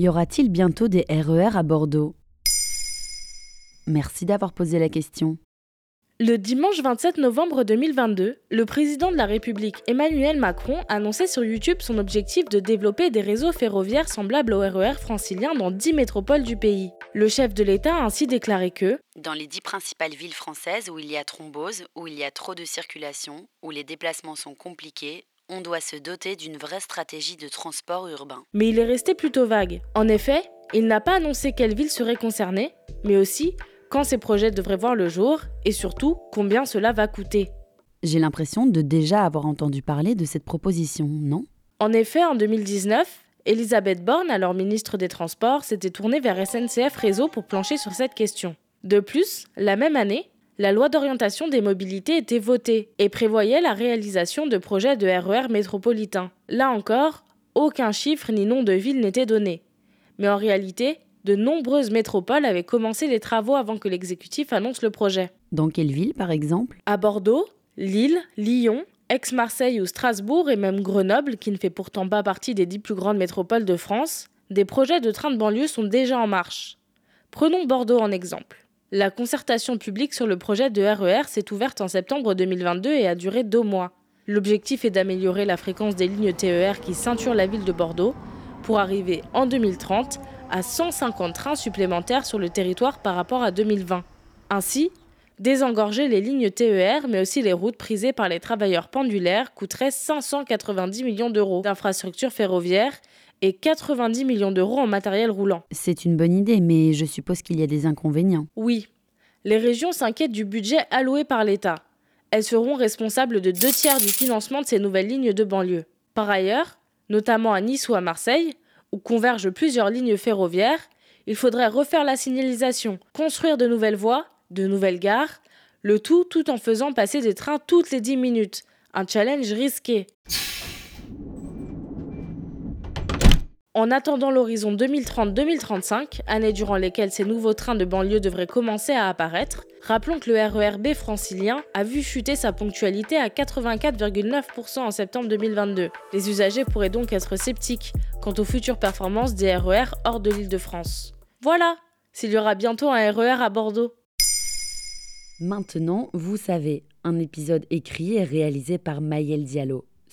Y aura-t-il bientôt des RER à Bordeaux? Merci d'avoir posé la question. Le dimanche 27 novembre 2022, le président de la République Emmanuel Macron annonçait sur YouTube son objectif de développer des réseaux ferroviaires semblables au RER francilien dans 10 métropoles du pays. Le chef de l'État a ainsi déclaré que Dans les 10 principales villes françaises où il y a thrombose, où il y a trop de circulation, où les déplacements sont compliqués, on doit se doter d'une vraie stratégie de transport urbain. Mais il est resté plutôt vague. En effet, il n'a pas annoncé quelle ville serait concernée, mais aussi quand ces projets devraient voir le jour et surtout combien cela va coûter. J'ai l'impression de déjà avoir entendu parler de cette proposition, non? En effet, en 2019, Elisabeth Borne, alors ministre des Transports, s'était tournée vers SNCF Réseau pour plancher sur cette question. De plus, la même année, la loi d'orientation des mobilités était votée et prévoyait la réalisation de projets de RER métropolitains. Là encore, aucun chiffre ni nom de ville n'était donné. Mais en réalité, de nombreuses métropoles avaient commencé les travaux avant que l'exécutif annonce le projet. Dans quelle ville, par exemple? À Bordeaux, Lille, Lyon, Aix-Marseille ou Strasbourg et même Grenoble, qui ne fait pourtant pas partie des dix plus grandes métropoles de France, des projets de trains de banlieue sont déjà en marche. Prenons Bordeaux en exemple. La concertation publique sur le projet de RER s'est ouverte en septembre 2022 et a duré deux mois. L'objectif est d'améliorer la fréquence des lignes TER qui ceinturent la ville de Bordeaux pour arriver en 2030 à 150 trains supplémentaires sur le territoire par rapport à 2020. Ainsi, désengorger les lignes TER, mais aussi les routes prisées par les travailleurs pendulaires, coûterait 590 millions d'euros d'infrastructures ferroviaires et 90 millions d'euros en matériel roulant. C'est une bonne idée, mais je suppose qu'il y a des inconvénients. Oui, les régions s'inquiètent du budget alloué par l'État. Elles seront responsables de deux tiers du financement de ces nouvelles lignes de banlieue. Par ailleurs, notamment à Nice ou à Marseille, où convergent plusieurs lignes ferroviaires, il faudrait refaire la signalisation, construire de nouvelles voies, de nouvelles gares, le tout tout en faisant passer des trains toutes les 10 minutes. Un challenge risqué. En attendant l'horizon 2030-2035, année durant lesquelles ces nouveaux trains de banlieue devraient commencer à apparaître, rappelons que le RERB francilien a vu chuter sa ponctualité à 84,9% en septembre 2022. Les usagers pourraient donc être sceptiques quant aux futures performances des RER hors de l'île de France. Voilà, s'il y aura bientôt un RER à Bordeaux. Maintenant, vous savez, un épisode écrit et réalisé par Maël Diallo.